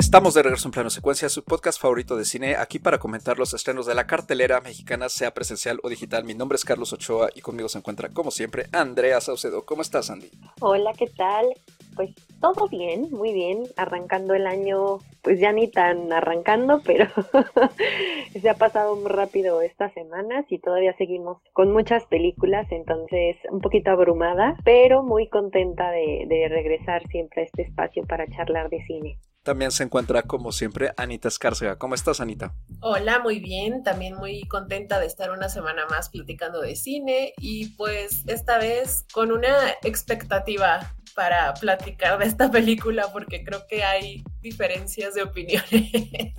Estamos de regreso en Plano Secuencia, su podcast favorito de cine, aquí para comentar los estrenos de la cartelera mexicana, sea presencial o digital. Mi nombre es Carlos Ochoa y conmigo se encuentra, como siempre, Andrea Saucedo. ¿Cómo estás, Andy? Hola, ¿qué tal? Pues todo bien, muy bien, arrancando el año, pues ya ni tan arrancando, pero se ha pasado muy rápido estas semanas y todavía seguimos con muchas películas, entonces un poquito abrumada, pero muy contenta de, de regresar siempre a este espacio para charlar de cine. También se encuentra, como siempre, Anita Escárcega. ¿Cómo estás, Anita? Hola, muy bien. También muy contenta de estar una semana más platicando de cine y pues esta vez con una expectativa para platicar de esta película porque creo que hay diferencias de opiniones.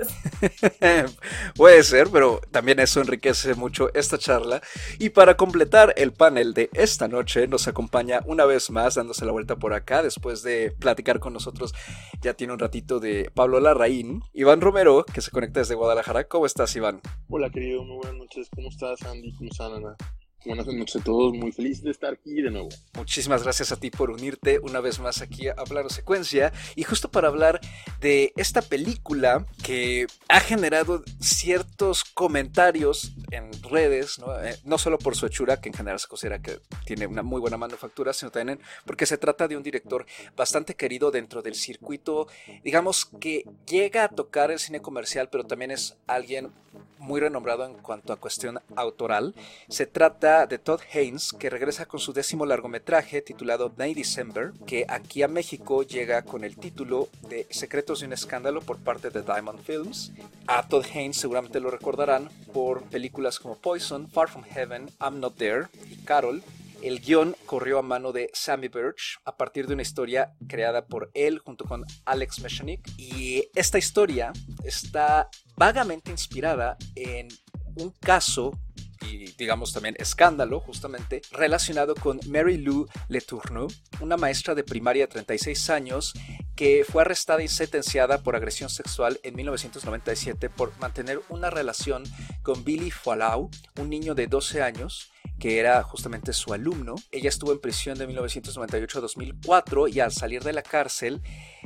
Puede ser, pero también eso enriquece mucho esta charla. Y para completar el panel de esta noche nos acompaña una vez más dándose la vuelta por acá después de platicar con nosotros. Ya tiene un ratito de Pablo Larraín, Iván Romero, que se conecta desde Guadalajara. ¿Cómo estás, Iván? Hola, querido. Muy buenas noches. ¿Cómo estás, Andy? ¿Cómo están, Ana? Buenas noches a todos, muy feliz de estar aquí de nuevo. Muchísimas gracias a ti por unirte una vez más aquí a Plano Secuencia y justo para hablar de esta película que ha generado ciertos comentarios en redes, ¿no? Eh, no solo por su hechura, que en general se considera que tiene una muy buena manufactura, sino también porque se trata de un director bastante querido dentro del circuito, digamos que llega a tocar el cine comercial, pero también es alguien muy renombrado en cuanto a cuestión autoral. Se trata de Todd Haynes, que regresa con su décimo largometraje titulado May December, que aquí a México llega con el título de Secretos de un escándalo por parte de Diamond Films. A Todd Haynes seguramente lo recordarán por películas como Poison, Far From Heaven, I'm Not There y Carol, el guion corrió a mano de Sammy Birch a partir de una historia creada por él junto con Alex Meshanik. Y esta historia está vagamente inspirada en un caso y digamos también escándalo justamente relacionado con Mary Lou Letourneau, una maestra de primaria de 36 años que fue arrestada y sentenciada por agresión sexual en 1997 por mantener una relación con Billy Fallau, un niño de 12 años que era justamente su alumno. Ella estuvo en prisión de 1998 a 2004 y al salir de la cárcel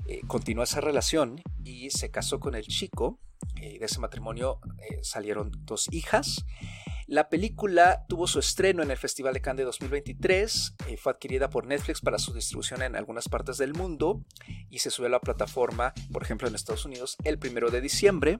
eh, continuó esa relación y se casó con el chico. Y de ese matrimonio eh, salieron dos hijas. La película tuvo su estreno en el Festival de Cannes de 2023, eh, fue adquirida por Netflix para su distribución en algunas partes del mundo y se subió a la plataforma, por ejemplo en Estados Unidos, el primero de diciembre.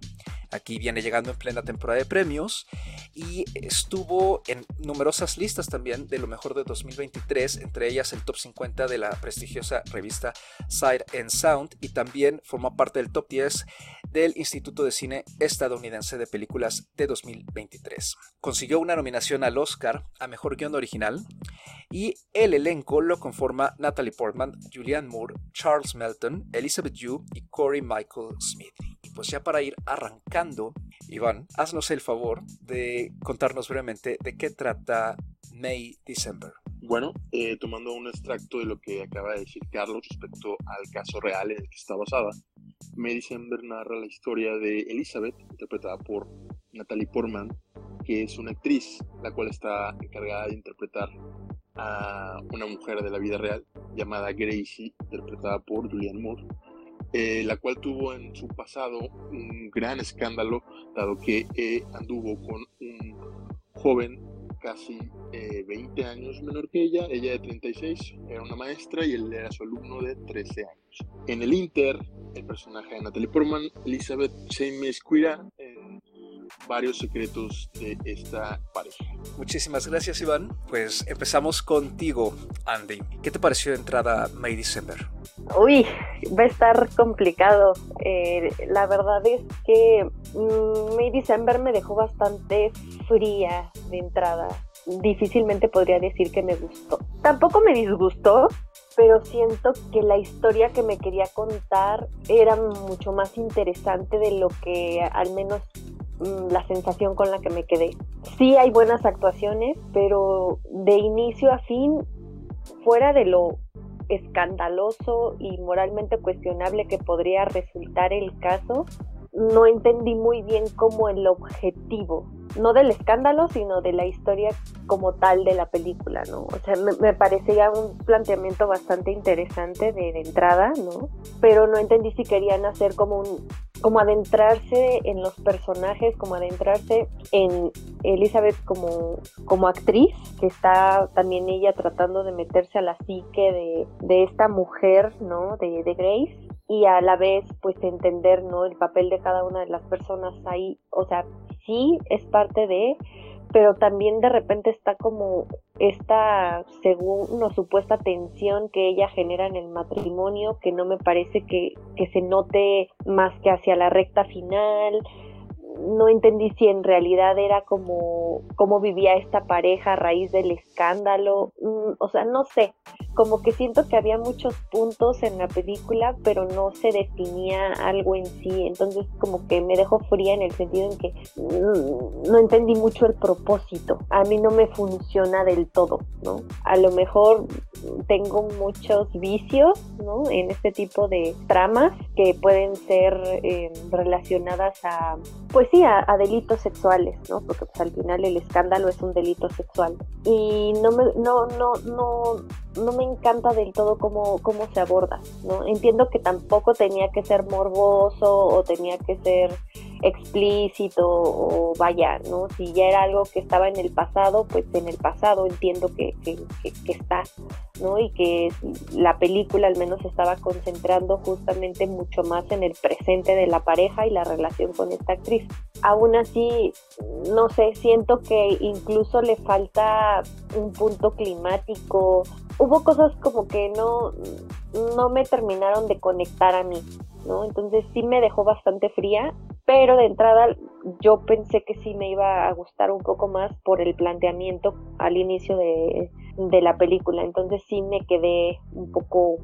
Aquí viene llegando en plena temporada de premios y estuvo en numerosas listas también de lo mejor de 2023, entre ellas el top 50 de la prestigiosa revista Sight and Sound y también formó parte del top 10 del Instituto de Cine Estadounidense de Películas de 2023 consiguió una nominación al Oscar a Mejor Guión Original y el elenco lo conforma Natalie Portman, Julianne Moore, Charles Melton, Elizabeth Yu y Corey Michael Smith. Y pues ya para ir arrancando, Iván, haznos el favor de contarnos brevemente de qué trata May December. Bueno, eh, tomando un extracto de lo que acaba de decir Carlos respecto al caso real en el que está basada, May December narra la historia de Elizabeth, interpretada por Natalie Portman, que es una actriz, la cual está encargada de interpretar a una mujer de la vida real llamada Gracie, interpretada por Julianne Moore, eh, la cual tuvo en su pasado un gran escándalo, dado que eh, anduvo con un joven casi 20 eh, años menor que ella, ella de 36, era una maestra y él era su alumno de 13 años. En el Inter, el personaje de Natalie Portman, Elizabeth se inmiscuirá varios secretos de esta pareja. Muchísimas gracias, Iván. Pues empezamos contigo, Andy. ¿Qué te pareció de entrada May December? Uy, va a estar complicado. Eh, la verdad es que mm, May December me dejó bastante fría de entrada. Difícilmente podría decir que me gustó. Tampoco me disgustó, pero siento que la historia que me quería contar era mucho más interesante de lo que al menos la sensación con la que me quedé. Sí hay buenas actuaciones, pero de inicio a fin, fuera de lo escandaloso y moralmente cuestionable que podría resultar el caso, no entendí muy bien cómo el objetivo no del escándalo, sino de la historia como tal de la película, ¿no? O sea, me, me parecía un planteamiento bastante interesante de, de, entrada, ¿no? Pero no entendí si querían hacer como un como adentrarse en los personajes, como adentrarse en Elizabeth como, como actriz, que está también ella tratando de meterse a la psique de, de esta mujer, ¿no? De, de Grace, y a la vez pues entender no el papel de cada una de las personas ahí o sea sí es parte de pero también de repente está como esta según una supuesta tensión que ella genera en el matrimonio que no me parece que, que se note más que hacia la recta final. No entendí si en realidad era como cómo vivía esta pareja a raíz del escándalo, mm, o sea, no sé, como que siento que había muchos puntos en la película, pero no se definía algo en sí, entonces como que me dejó fría en el sentido en que mm, no entendí mucho el propósito, a mí no me funciona del todo, ¿no? A lo mejor tengo muchos vicios, ¿no? En este tipo de tramas que pueden ser eh, relacionadas a, pues sí, a, delitos sexuales, ¿no? Porque pues al final el escándalo es un delito sexual. Y no me, no, no, no, no me encanta del todo cómo, cómo se aborda, ¿no? Entiendo que tampoco tenía que ser morboso o tenía que ser explícito o vaya, ¿no? Si ya era algo que estaba en el pasado, pues en el pasado entiendo que, que, que, está, ¿no? Y que la película al menos estaba concentrando justamente mucho más en el presente de la pareja y la relación con esta actriz. Aún así, no sé, siento que incluso le falta un punto climático. Hubo cosas como que no, no me terminaron de conectar a mí, ¿no? Entonces sí me dejó bastante fría, pero de entrada yo pensé que sí me iba a gustar un poco más por el planteamiento al inicio de, de la película. Entonces sí me quedé un poco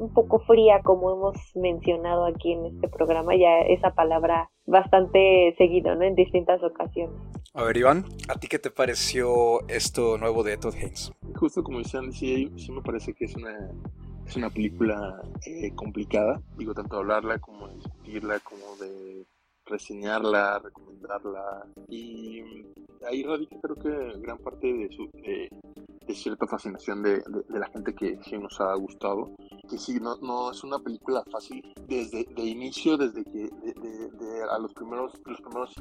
un poco fría como hemos mencionado aquí en este programa, ya esa palabra bastante seguido, ¿no? En distintas ocasiones. A ver, Iván, ¿a ti qué te pareció esto nuevo de Todd Haynes? Justo como decían, sí, sí me parece que es una, es una película eh, complicada, digo, tanto hablarla como discutirla, como de reseñarla, recomendarla, y ahí radica creo que gran parte de, su, de, de cierta fascinación de, de, de, la gente que sí nos ha gustado. Que sí, no, no es una película fácil desde de inicio, desde que de, a los primeros, los primeros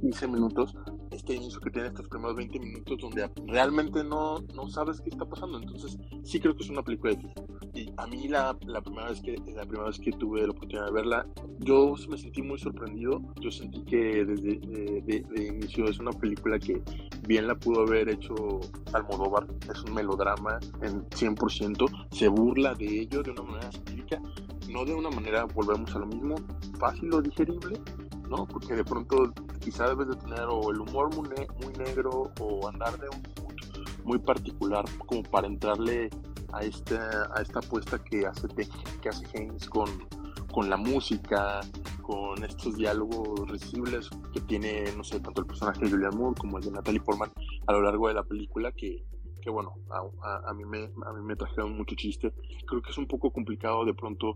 15 minutos, este inicio que tiene estos primeros 20 minutos donde realmente no, no sabes qué está pasando. Entonces sí creo que es una película difícil. Y a mí la, la, primera vez que, la primera vez que tuve la oportunidad de verla, yo me sentí muy sorprendido. Yo sentí que desde de, de inicio es una película que bien la pudo haber hecho Almodóvar es un melodrama en 100%, se burla de ello de una manera satírica, no de una manera, volvemos a lo mismo, fácil o digerible, ¿no? Porque de pronto quizá debes de tener o el humor muy, ne muy negro o andar de un muy particular como para entrarle a esta, a esta apuesta que hace, que hace Haynes con, con la música, con estos diálogos risibles que tiene, no sé, tanto el personaje de Julian Moore como el de Natalie Portman a lo largo de la película, que, que bueno, a, mí me, a mí me trajeron mucho chiste. Creo que es un poco complicado de pronto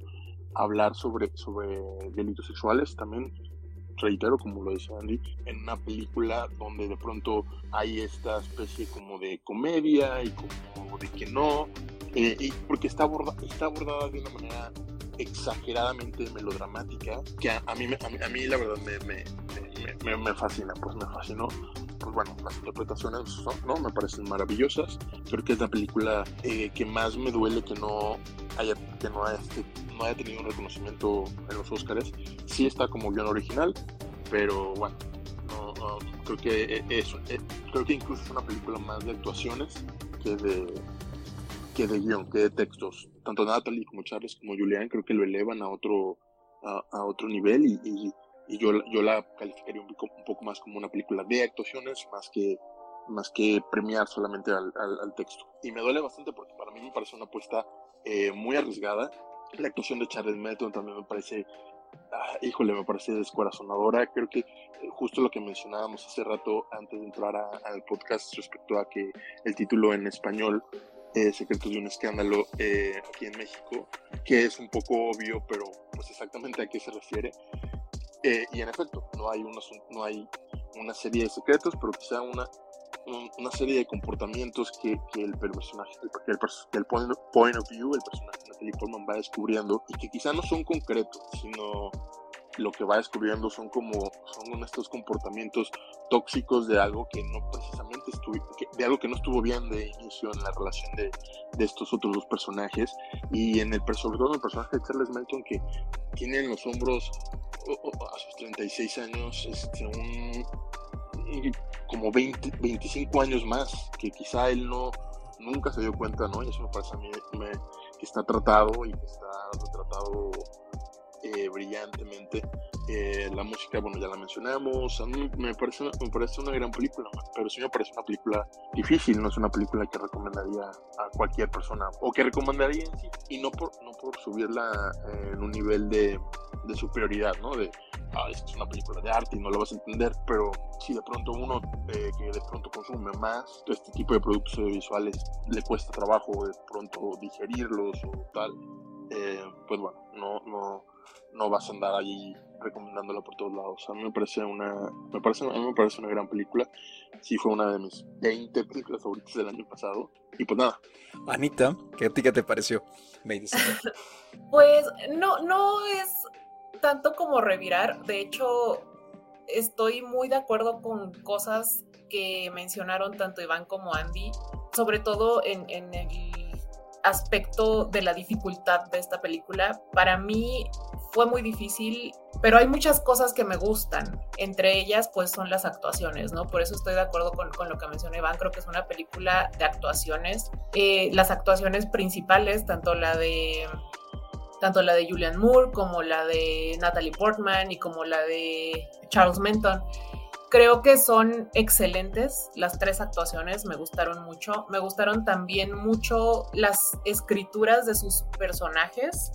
hablar sobre, sobre delitos sexuales también, reitero, como lo dice Andy, en una película donde de pronto hay esta especie como de comedia y como de que no, eh, y porque está, aborda, está abordada de una manera exageradamente melodramática que a, mí, a, la verdad me, me, me, fascina, pues me fascinó pues bueno, las interpretaciones ¿no? me parecen maravillosas. Creo que es la película eh, que más me duele que no haya, que no haya, no haya tenido un reconocimiento en los Oscars. Sí está como guion original, pero bueno, no, creo que es, eh, creo que incluso es una película más de actuaciones que de que de guion, que de textos. Tanto Natalie como Charles como Julian creo que lo elevan a otro a, otro nivel y, yo, yo la calificaría un poco, más como una película de actuaciones más que, más que premiar solamente al, texto. Y me duele bastante porque para mí me parece una apuesta eh, muy arriesgada. La actuación de Charles Melton también me parece, ah, híjole, me parece descorazonadora. Creo que eh, justo lo que mencionábamos hace rato antes de entrar al podcast respecto a que el título en español eh, Secretos de un Escándalo eh, aquí en México, que es un poco obvio, pero pues exactamente a qué se refiere. Eh, y en efecto, no hay, un, no hay una serie de secretos, pero quizá una, una serie de comportamientos que, que el personaje, que el, el, point, of view, el personaje de Natalie Portman va descubriendo y que quizá no son concretos, sino lo que va descubriendo son como son estos comportamientos tóxicos de algo que no precisamente estuvo, de algo que no estuvo bien de inicio en la relación de, de estos otros dos personajes y en el sobre todo en el personaje de Charles Melton que tiene en los hombros a sus 36 años este, un, como 20, 25 años más que quizá él no nunca se dio cuenta, ¿no? Y eso me parece a mí que está tratado y que está retratado eh, brillantemente. Eh, la música, bueno, ya la mencionamos. A mí me parece, me parece una gran película, pero sí me parece una película difícil. No es una película que recomendaría a cualquier persona o que recomendaría en sí, y no por, no por subirla eh, en un nivel de, de superioridad, ¿no? De, ah, es una película de arte y no la vas a entender, pero si de pronto uno que de pronto consume más este tipo de productos audiovisuales le cuesta trabajo de pronto digerirlos o tal, pues bueno, no, no, no vas a andar ahí recomendándola por todos lados. A mí me parece una, me parece, a mí me parece una gran película. Sí fue una de mis 20 películas favoritas del año pasado. Y pues nada. Anita, ¿qué a ti qué te pareció? Me dice. pues no, no es tanto como revirar. De hecho, estoy muy de acuerdo con cosas que mencionaron tanto Iván como Andy, sobre todo en, en el aspecto de la dificultad de esta película. Para mí fue muy difícil, pero hay muchas cosas que me gustan. Entre ellas, pues son las actuaciones, ¿no? Por eso estoy de acuerdo con, lo que mencionó Iván. Creo que es una película de actuaciones. Eh, las actuaciones principales, tanto la de tanto la de Julian Moore como la de Natalie Portman y como la de Charles Menton Creo que son excelentes las tres actuaciones, me gustaron mucho. Me gustaron también mucho las escrituras de sus personajes.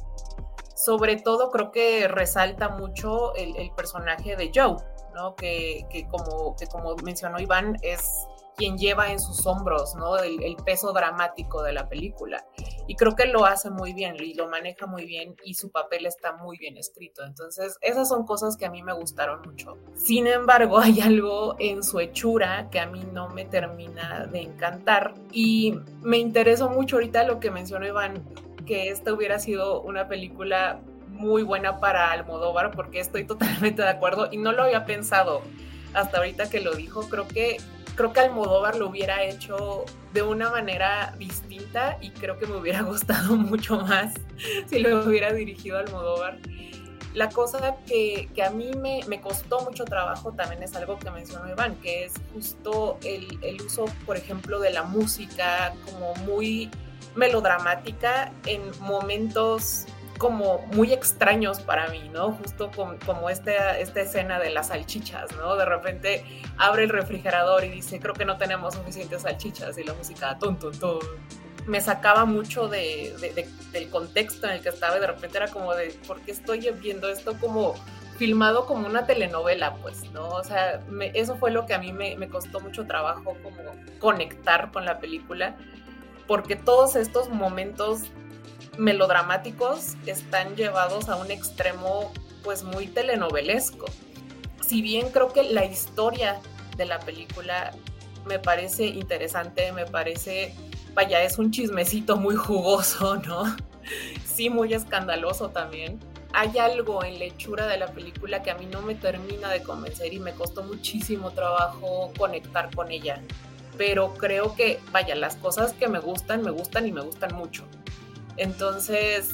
Sobre todo creo que resalta mucho el, personaje de Joe, ¿no? Que, como, que como mencionó Iván, es quien lleva en sus hombros, ¿no? El, peso dramático de la película. Y creo que lo hace muy bien y lo maneja muy bien y su papel está muy bien escrito. Entonces, esas son cosas que a mí me gustaron mucho. Sin embargo, hay algo en su hechura que a mí no me termina de encantar y me interesó mucho ahorita lo que mencionó Iván, que esta hubiera sido una película muy buena para Almodóvar porque estoy totalmente de acuerdo y no lo había pensado hasta ahorita que lo dijo. Creo que creo que Almodóvar lo hubiera hecho de una manera distinta y creo que me hubiera gustado mucho más si lo hubiera dirigido Almodóvar. La cosa que, que a mí me, me, costó mucho trabajo también es algo que mencionó Iván, que es justo el, el uso, por ejemplo, de la música como muy melodramática en momentos como muy extraños para mí, ¿no? Justo como esta, esta escena de las salchichas, ¿no? De repente abre el refrigerador y dice, creo que no tenemos suficientes salchichas y la música, tum, tum, tum. Me sacaba mucho de, del contexto en el que estaba y de repente era como de, ¿por qué estoy viendo esto como filmado como una telenovela, pues, ¿no? O sea, eso fue lo que a mí me, me costó mucho trabajo como conectar con la película, porque todos estos momentos melodramáticos están llevados a un extremo pues muy telenovelesco. Si bien creo que la historia de la película me parece interesante, me parece, vaya, es un chismecito muy jugoso, ¿no? Sí, muy escandaloso también. Hay algo en la hechura de la película que a mí no me termina de convencer y me costó muchísimo trabajo conectar con ella. Pero creo que, vaya, las cosas que me gustan, me gustan y me gustan mucho. Entonces,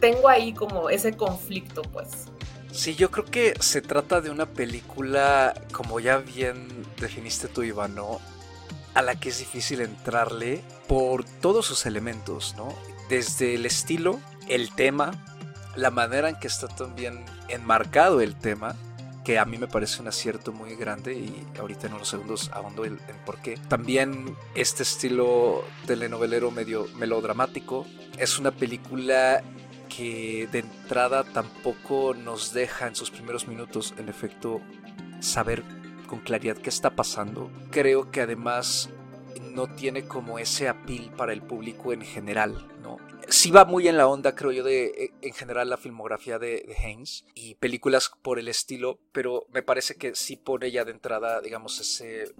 tengo ahí como ese conflicto, pues. Sí, yo creo que se trata de una película, como ya bien definiste tú, Ivano, a la que es difícil entrarle por todos sus elementos, ¿no? Desde el estilo, el tema, la manera en que está también enmarcado el tema, que a mí me parece un acierto muy grande y ahorita en unos segundos ahondo en, por qué. También este estilo telenovelero medio melodramático es una película que de entrada tampoco nos deja en sus primeros minutos, en efecto, saber con claridad qué está pasando. Creo que además no tiene como ese apil para el público en general, ¿no? Sí va muy en la onda, creo yo, de e, en general la filmografía de, de Haynes y películas por el estilo, pero me parece que sí pone ya de entrada, digamos, ese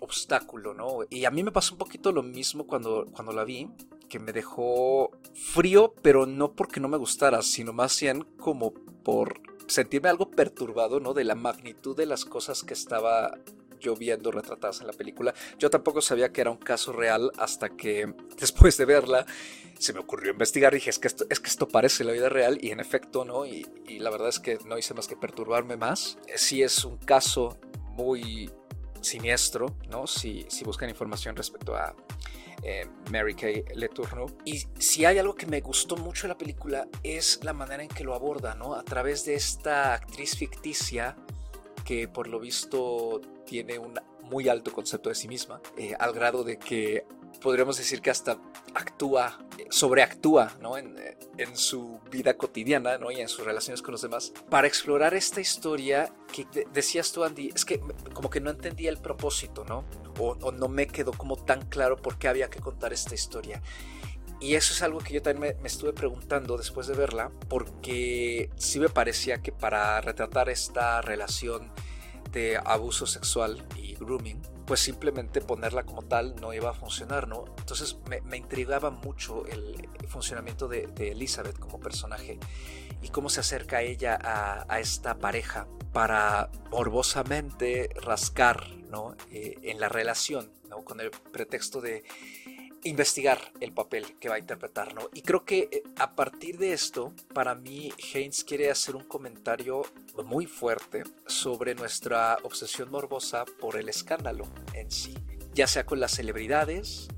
obstáculo, ¿no? Y a mí me pasó un poquito lo mismo cuando, cuando la vi, que me dejó frío, pero no porque no me gustara, sino más bien como por sentirme algo perturbado, ¿no? De la magnitud de las cosas que estaba yo viendo retratadas en la película. Yo tampoco sabía que era un caso real hasta que después de verla se me ocurrió investigar dije, es que esto, es que esto parece la vida real y en efecto, ¿no? Y, la verdad es que no hice más que perturbarme más. Sí es un caso muy siniestro, ¿no? Si, si buscan información respecto a eh, Mary Kay Letourneau. Y si hay algo que me gustó mucho de la película es la manera en que lo aborda, ¿no? A través de esta actriz ficticia que por lo visto tiene un muy alto concepto de sí misma, eh, al grado de que podríamos decir que hasta actúa, sobreactúa ¿no? en, en, su vida cotidiana ¿no? y en sus relaciones con los demás, para explorar esta historia que decías tú, Andy, es que como que no entendía el propósito, ¿no? O, o no me quedó como tan claro por qué había que contar esta historia. Y eso es algo que yo también me, estuve preguntando después de verla, porque sí me parecía que para retratar esta relación de abuso sexual y grooming, pues simplemente ponerla como tal no iba a funcionar, ¿no? Entonces me, intrigaba mucho el funcionamiento de, Elizabeth como personaje y cómo se acerca ella a, a esta pareja para morbosamente rascar, ¿no? Eh, en la relación, ¿no? Con el pretexto de investigar el papel que va a interpretar, ¿no? Y creo que eh, a partir de esto, para mí, Haynes quiere hacer un comentario muy fuerte sobre nuestra obsesión morbosa por el escándalo en sí, ya sea con las celebridades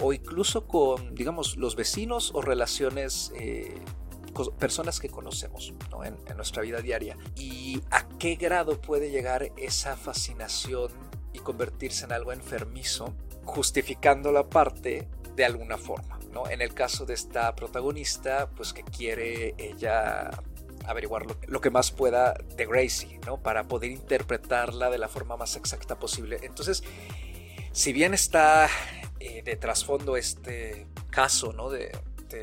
o incluso con, digamos, los vecinos o relaciones, eh, personas que conocemos ¿no? en, en nuestra vida diaria. Y a qué grado puede llegar esa fascinación y convertirse en algo enfermizo justificando la parte de alguna forma, ¿no? En el caso de esta protagonista, pues que quiere ella averiguar lo, lo, que más pueda de Gracie, ¿no? Para poder interpretarla de la forma más exacta posible. Entonces, si bien está eh, de trasfondo este caso, ¿no? De,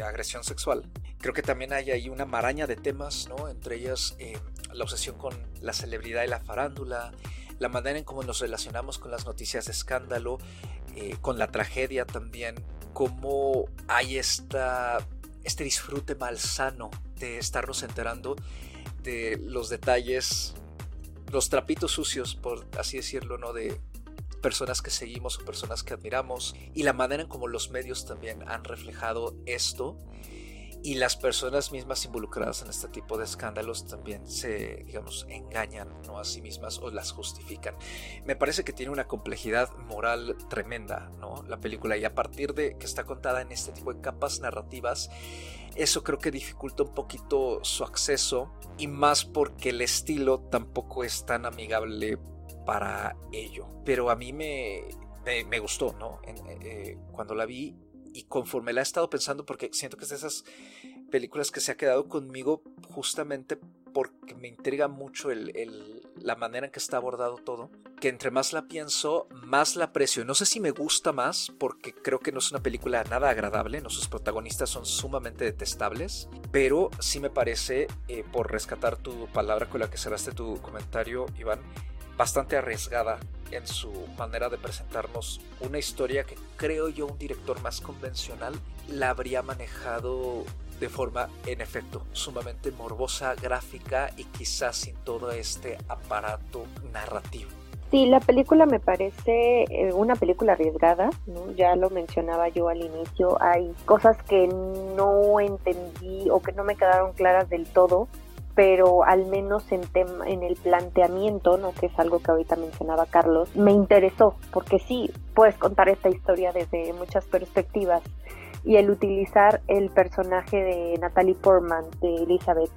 agresión sexual, creo que también hay ahí una maraña de temas, ¿no? Entre ellas eh, la obsesión con la celebridad y la farándula, la manera en cómo nos relacionamos con las noticias de escándalo, eh, con la tragedia también, cómo hay esta, este disfrute malsano de estarnos enterando de los detalles, los trapitos sucios, por así decirlo, ¿no? De personas que seguimos o personas que admiramos y la manera en cómo los medios también han reflejado esto y las personas mismas involucradas en este tipo de escándalos también se, digamos, engañan ¿no? a sí mismas o las justifican. Me parece que tiene una complejidad moral tremenda, ¿no? La película y a partir de que está contada en este tipo de capas narrativas, eso creo que dificulta un poquito su acceso y más porque el estilo tampoco es tan amigable para ello. Pero a mí me, me, gustó, ¿no? En, eh, cuando la vi y conforme la he estado pensando, porque siento que es de esas películas que se ha quedado conmigo justamente porque me intriga mucho el, la manera en que está abordado todo, que entre más la pienso, más la aprecio. No sé si me gusta más, porque creo que no es una película nada agradable, ¿no? sus protagonistas son sumamente detestables, pero sí me parece, eh, por rescatar tu palabra con la que cerraste tu comentario, Iván, bastante arriesgada en su manera de presentarnos una historia que creo yo un director más convencional la habría manejado de forma, en efecto, sumamente morbosa, gráfica y quizás sin todo este aparato narrativo. Sí, la película me parece eh, una película arriesgada, ¿no? ya lo mencionaba yo al inicio, hay cosas que no entendí o que no me quedaron claras del todo, pero al menos en, el planteamiento, ¿no? que es algo que ahorita mencionaba Carlos, me interesó, porque sí, puedes contar esta historia desde muchas perspectivas y el utilizar el personaje de Natalie Portman, de Elizabeth,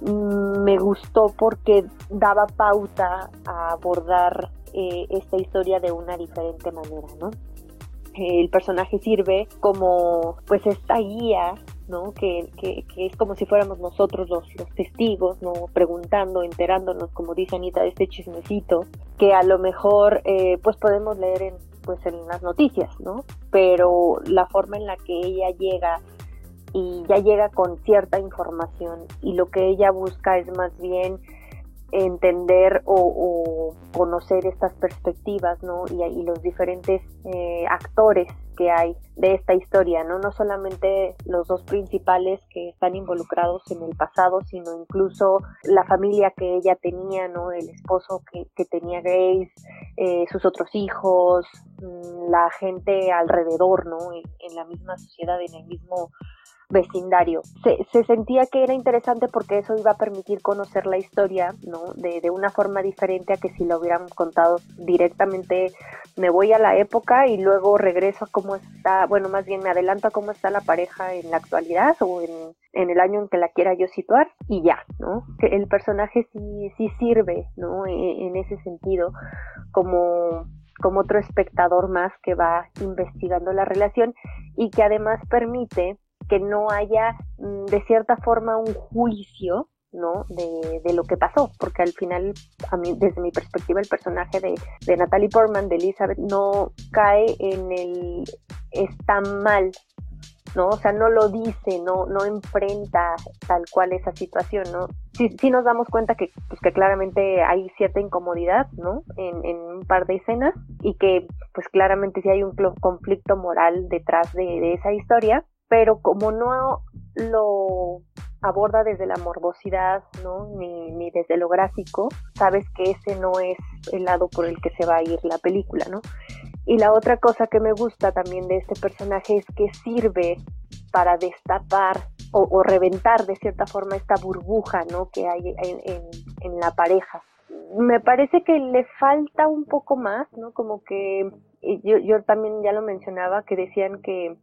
mm, me gustó porque daba pauta a abordar eh, esta historia de una diferente manera, ¿no? El personaje sirve como pues esta guía ¿no? Que, es como si fuéramos nosotros los, los, testigos, ¿no? Preguntando, enterándonos, como dice Anita, de este chismecito, que a lo mejor eh, pues podemos leer en, pues en las noticias, ¿no? Pero la forma en la que ella llega y ya llega con cierta información y lo que ella busca es más bien entender o, conocer estas perspectivas, ¿no? Y, los diferentes eh, actores que hay de esta historia, ¿no? No solamente los dos principales que están involucrados en el pasado, sino incluso la familia que ella tenía, ¿no? El esposo que, tenía Grace, eh, sus otros hijos, mm, la gente alrededor, ¿no? en la misma sociedad, en el mismo vecindario. Se, sentía que era interesante porque eso iba a permitir conocer la historia, ¿no? De, una forma diferente a que si lo hubieran contado directamente, me voy a la época y luego regreso a cómo está, bueno, más bien me adelanto a cómo está la pareja en la actualidad o en, en el año en que la quiera yo situar y ya, ¿no? Que el personaje sí, sí sirve, ¿no? E, en ese sentido, como como otro espectador más que va investigando la relación y que además permite que no haya mm, de cierta forma un juicio ¿no? De, de, lo que pasó, porque al final, a mí, desde mi perspectiva, el personaje de, de Natalie Portman, de Elizabeth, no cae en el está mal, ¿no? O sea, no lo dice, no, no enfrenta tal cual esa situación, ¿no? Sí, sí nos damos cuenta que, pues, que claramente hay cierta incomodidad, ¿no? En, un par de escenas y que, pues claramente sí hay un conflicto moral detrás de, de esa historia, pero como no lo aborda desde la morbosidad, ¿no? Ni, ni, desde lo gráfico, sabes que ese no es el lado por el que se va a ir la película, ¿no? Y la otra cosa que me gusta también de este personaje es que sirve para destapar o, reventar de cierta forma esta burbuja, ¿no? Que hay en, en, en la pareja. Me parece que le falta un poco más, ¿no? Como que yo, yo también ya lo mencionaba, que decían que,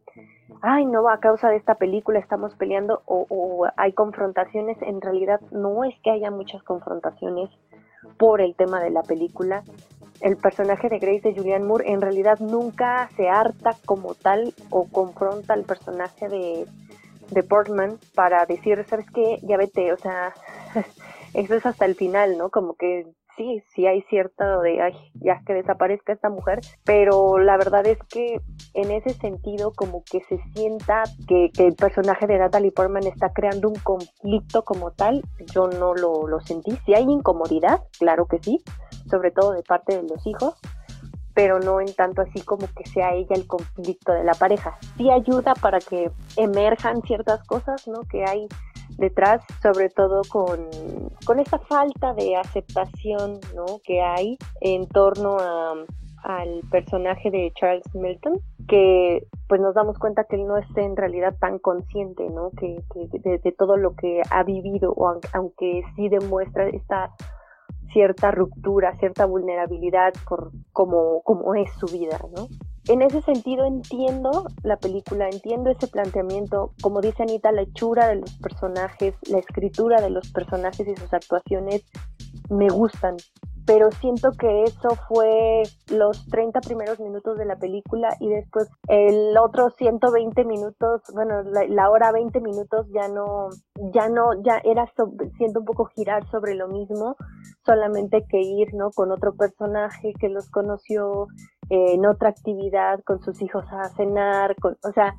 ay, no, a causa de esta película estamos peleando o, o hay confrontaciones. En realidad no es que haya muchas confrontaciones por el tema de la película. El personaje de Grace de Julianne Moore en realidad nunca se harta como tal o confronta al personaje de, de Portman para decir, ¿sabes qué? Ya vete, o sea, eso es hasta el final, ¿no? Como que sí, sí hay cierto de, ay, ya que desaparezca esta mujer, pero la verdad es que en ese sentido como que se sienta que, el personaje de Natalie Portman está creando un conflicto como tal, yo no lo, lo sentí, si hay incomodidad, claro que sí, sobre todo de parte de los hijos, pero no en tanto así como que sea ella el conflicto de la pareja. Sí ayuda para que emerjan ciertas cosas, ¿no? Que hay detrás, sobre todo con, con esta falta de aceptación ¿no? que hay en torno a, al personaje de Charles Milton, que pues nos damos cuenta que él no es en realidad tan consciente, ¿no? Que, de, todo lo que ha vivido, o aunque sí demuestra esta cierta ruptura, cierta vulnerabilidad por cómo, cómo es su vida, ¿no? en ese sentido entiendo la película, entiendo ese planteamiento, como dice Anita, la hechura de los personajes, la escritura de los personajes y sus actuaciones me gustan, pero siento que eso fue los 30 primeros minutos de la película y después el otro 120 minutos, bueno, la, hora 20 minutos ya no, ya no, ya era, siento un poco girar sobre lo mismo, solamente que ir, ¿no? Con otro personaje que los conoció, en otra actividad con sus hijos a cenar, con, o sea,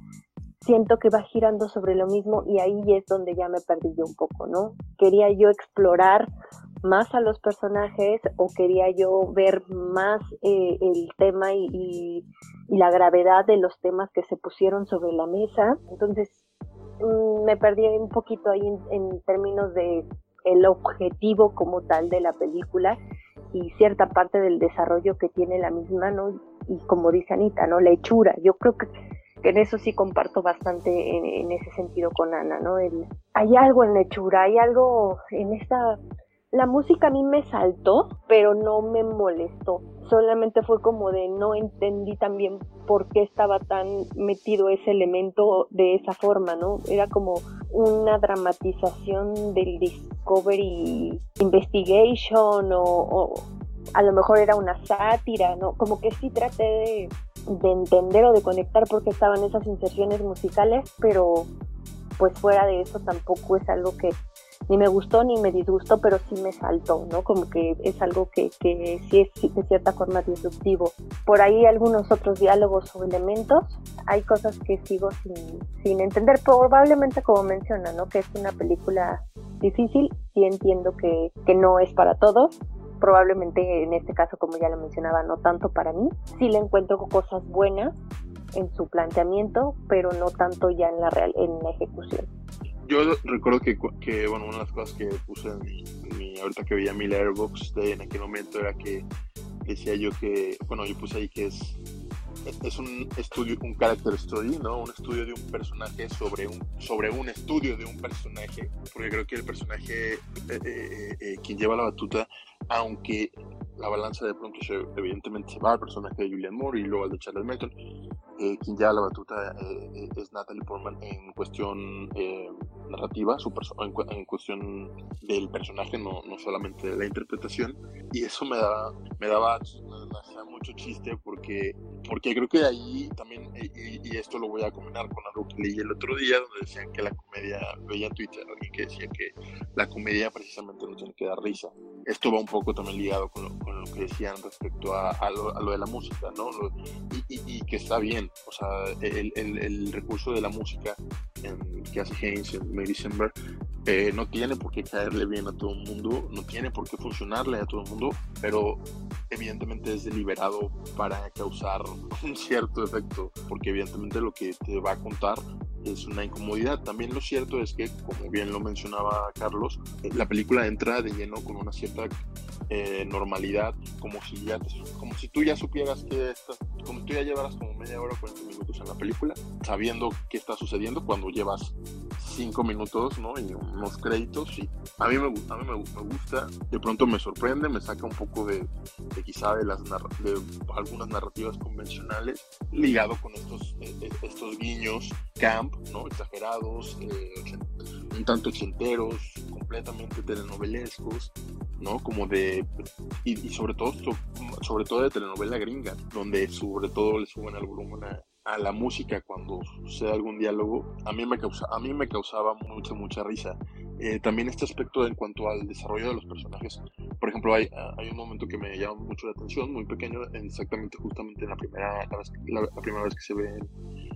siento que va girando sobre lo mismo y ahí es donde ya me perdí yo un poco, ¿no? Quería yo explorar más a los personajes o quería yo ver más eh, el tema y, y, la gravedad de los temas que se pusieron sobre la mesa. Entonces mm, me perdí un poquito ahí en, en términos de el objetivo como tal de la película y cierta parte del desarrollo que tiene la misma, ¿no? Y como dice Anita, ¿no? La hechura. Yo creo que, en eso sí comparto bastante en, ese sentido con Ana, ¿no? El, hay algo en la hechura, hay algo en esta la música a mí me saltó, pero no me molestó. Solamente fue como de no entendí también por qué estaba tan metido ese elemento de esa forma, ¿no? Era como una dramatización del Discovery Investigation o, a lo mejor era una sátira, ¿no? Como que sí traté de, de entender o de conectar por qué estaban esas inserciones musicales, pero pues fuera de eso tampoco es algo que ni me gustó ni me disgustó, pero sí me saltó, ¿no? Como que es algo que, que sí es de cierta forma disruptivo. Por ahí algunos otros diálogos o elementos, hay cosas que sigo sin, sin entender, probablemente como menciona, ¿no? Que es una película difícil, sí entiendo que, que no es para todos, probablemente en este caso, como ya lo mencionaba, no tanto para mí. Sí le encuentro cosas buenas en su planteamiento, pero no tanto ya en la real, en la ejecución. Yo recuerdo que, que bueno, una de las cosas que puse en mi, ahorita que veía mi letterbox de en aquel momento era que decía yo que, bueno, yo puse ahí que es es un estudio, un character study, ¿no? Un estudio de un personaje sobre un, sobre un estudio de un personaje, porque creo que el personaje, eh, eh, eh, quien lleva la batuta, aunque la balanza de pronto se, evidentemente se va al personaje de Julian Moore y luego al de Charles Melton, quien lleva la batuta es Natalie Portman en cuestión narrativa, su en, en, cuestión del personaje, no, no solamente de la interpretación, y eso me daba, me daba mucho chiste porque, porque creo que ahí también, y, esto lo voy a combinar con algo que leí el otro día, donde decían que la comedia, veía en Twitter alguien que decía que la comedia precisamente no tiene que dar risa. Esto va un poco también ligado con lo, con lo que decían respecto a, lo, de la música, ¿no? y, que está bien, o sea, el recurso de la música en, que Haynes en May December eh, no tiene por qué caerle bien a todo el mundo, no tiene por qué funcionarle a todo el mundo, pero evidentemente es deliberado para causar un cierto efecto, porque evidentemente lo que te va a contar es una incomodidad. También lo cierto es que, como bien lo mencionaba Carlos, eh, la película entra de lleno con una cierta eh, normalidad, como si ya como si tú ya supieras que está, como tú ya llevaras como media hora, 40 minutos en la película, sabiendo qué está sucediendo cuando llevas 5 minutos, ¿no? Y unos créditos. Y a mí me, a mí me, gusta, de pronto me sorprende, me saca un poco de, quizá de, las de algunas narrativas convencionales, ligado con estos, eh, estos guiños camp, ¿no? Exagerados, un tanto ochenteros, completamente telenovelescos, ¿no? Como de, y, sobre todo, sobre todo de telenovela gringa, donde sobre todo le suben al volumen a, a la música cuando sucede algún diálogo, a mí me, causa, a mí me causaba mucha, mucha risa. Eh, también este aspecto en cuanto al desarrollo de los personajes. Por ejemplo, hay, hay un momento que me llama mucho la atención, muy pequeño, exactamente justamente en la primera, la, primera vez que se ve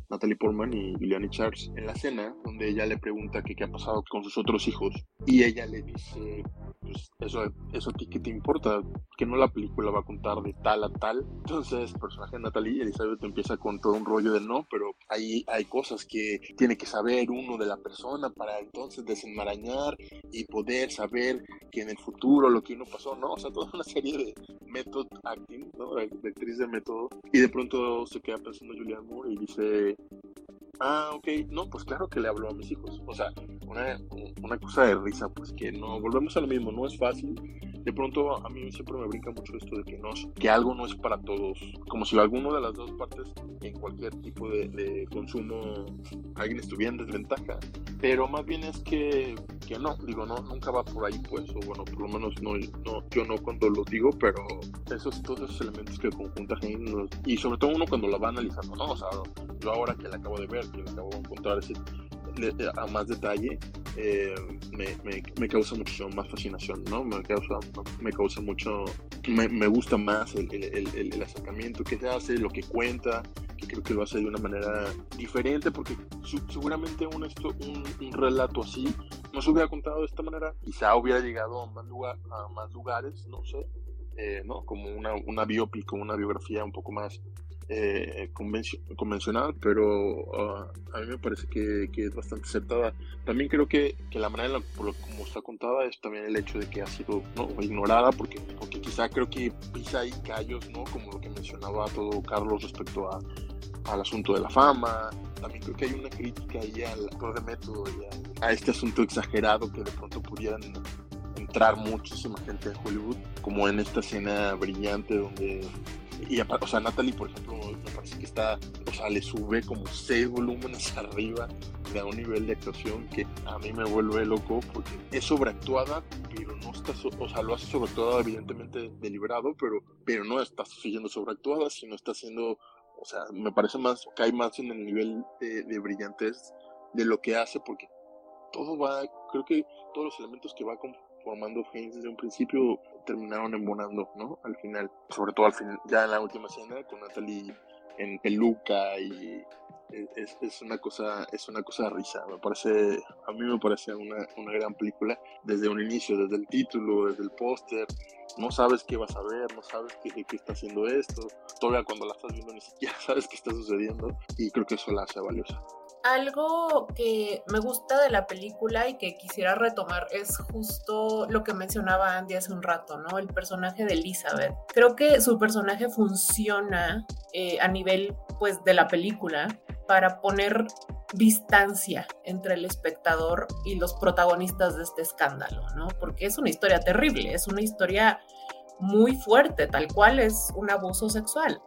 Natalie Portman y Juliani Charles en la cena, donde ella le pregunta que qué ha pasado con sus otros hijos y ella le dice, pues eso, eso a ti qué te importa, que no la película va a contar de tal a tal. Entonces el personaje de Natalie Elizabeth empieza con todo un rollo de no, pero ahí hay cosas que tiene que saber uno de la persona para entonces desenmarañar y poder saber que en el futuro lo que uno pasó, ¿no? O sea, toda una serie de method acting, ¿no? De, actriz de método. Y de pronto se queda pensando Julianne Moore y dice, ah, ok, no, pues claro que le hablo a mis hijos. O sea, una, una cosa de risa, pues que no, volvemos a lo mismo, no es fácil. De pronto a mí siempre me brinca mucho esto de que, no, que algo no es para todos, como si alguno de las dos partes en cualquier tipo de, de consumo alguien estuviera en desventaja. Pero más bien es que, que no, digo, no, nunca va por ahí, pues, o bueno, por lo menos no, no yo no cuando lo digo, pero esos, todos esos elementos que conjunta y sobre todo uno cuando lo va analizando, ¿no? O sea, yo ahora que la acabo de ver, que le acabo de encontrar ese a más detalle, eh, me, me, me, causa mucho más fascinación, ¿no? Me causa, me causa mucho, me, me gusta más el, el, el, acercamiento que se hace, lo que cuenta, que creo que lo hace de una manera diferente, porque seguramente un, esto, un, un, relato así no se hubiera contado de esta manera, quizá hubiera llegado a más, lugar, a más lugares, no sé, eh, ¿no? Como una, una biopic, como una biografía un poco más eh, convencional, pero ah, a mí me parece que, que, es bastante acertada. También creo que, que la manera en la, como está contada es también el hecho de que ha sido ¿no? ignorada, porque, porque quizá creo que pisa ahí callos, ¿no? como lo que mencionaba todo Carlos respecto a, al asunto de la fama. También creo que hay una crítica ahí al actor de método y a, a este asunto exagerado que de pronto pudieran entrar muchísima gente de Hollywood, como en esta escena brillante donde y o sea, Natalie, por ejemplo, me parece que está, o sea, le sube como seis volúmenes arriba de un nivel de actuación que a mí me vuelve loco porque es sobreactuada, pero no está, o sea, lo hace sobreactuada evidentemente deliberado, pero, pero no está siendo sobreactuada, sino está siendo, o sea, me parece más, cae más en el nivel de, de brillantez de lo que hace porque todo va, creo que todos los elementos que va conformando Haynes desde un principio terminaron embonando, ¿no? Al final, sobre todo al final, ya en la última escena con Natalie en peluca y es, es, una cosa es una cosa de risa. Me parece a mí me parece una, una gran película desde un inicio desde el título desde el póster. No sabes qué vas a ver no sabes qué, qué está haciendo esto. Todavía cuando la estás viendo ni siquiera sabes qué está sucediendo. Y creo que eso la hace valiosa algo que me gusta de la película y que quisiera retomar es justo lo que mencionaba Andy hace un rato, ¿no? El personaje de Elizabeth. Creo que su personaje funciona eh, a nivel, pues, de la película para poner distancia entre el espectador y los protagonistas de este escándalo, ¿no? Porque es una historia terrible, es una historia muy fuerte, tal cual es un abuso sexual.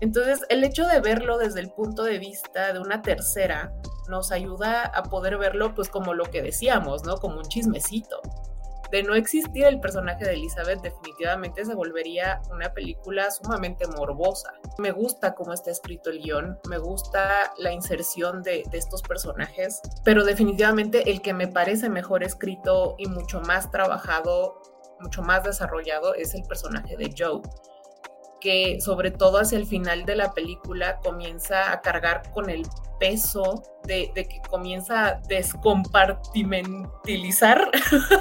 Entonces, el hecho de verlo desde el punto de vista de una tercera nos ayuda a poder verlo pues como lo que decíamos, ¿no? Como un chismecito. De no existir el personaje de Elizabeth, definitivamente se volvería una película sumamente morbosa. Me gusta cómo está escrito el guion, me gusta la inserción de, de estos personajes, pero definitivamente el que me parece mejor escrito y mucho más trabajado, mucho más desarrollado es el personaje de Joe que sobre todo hacia el final de la película comienza a cargar con el peso de, que comienza a descompartimentilizar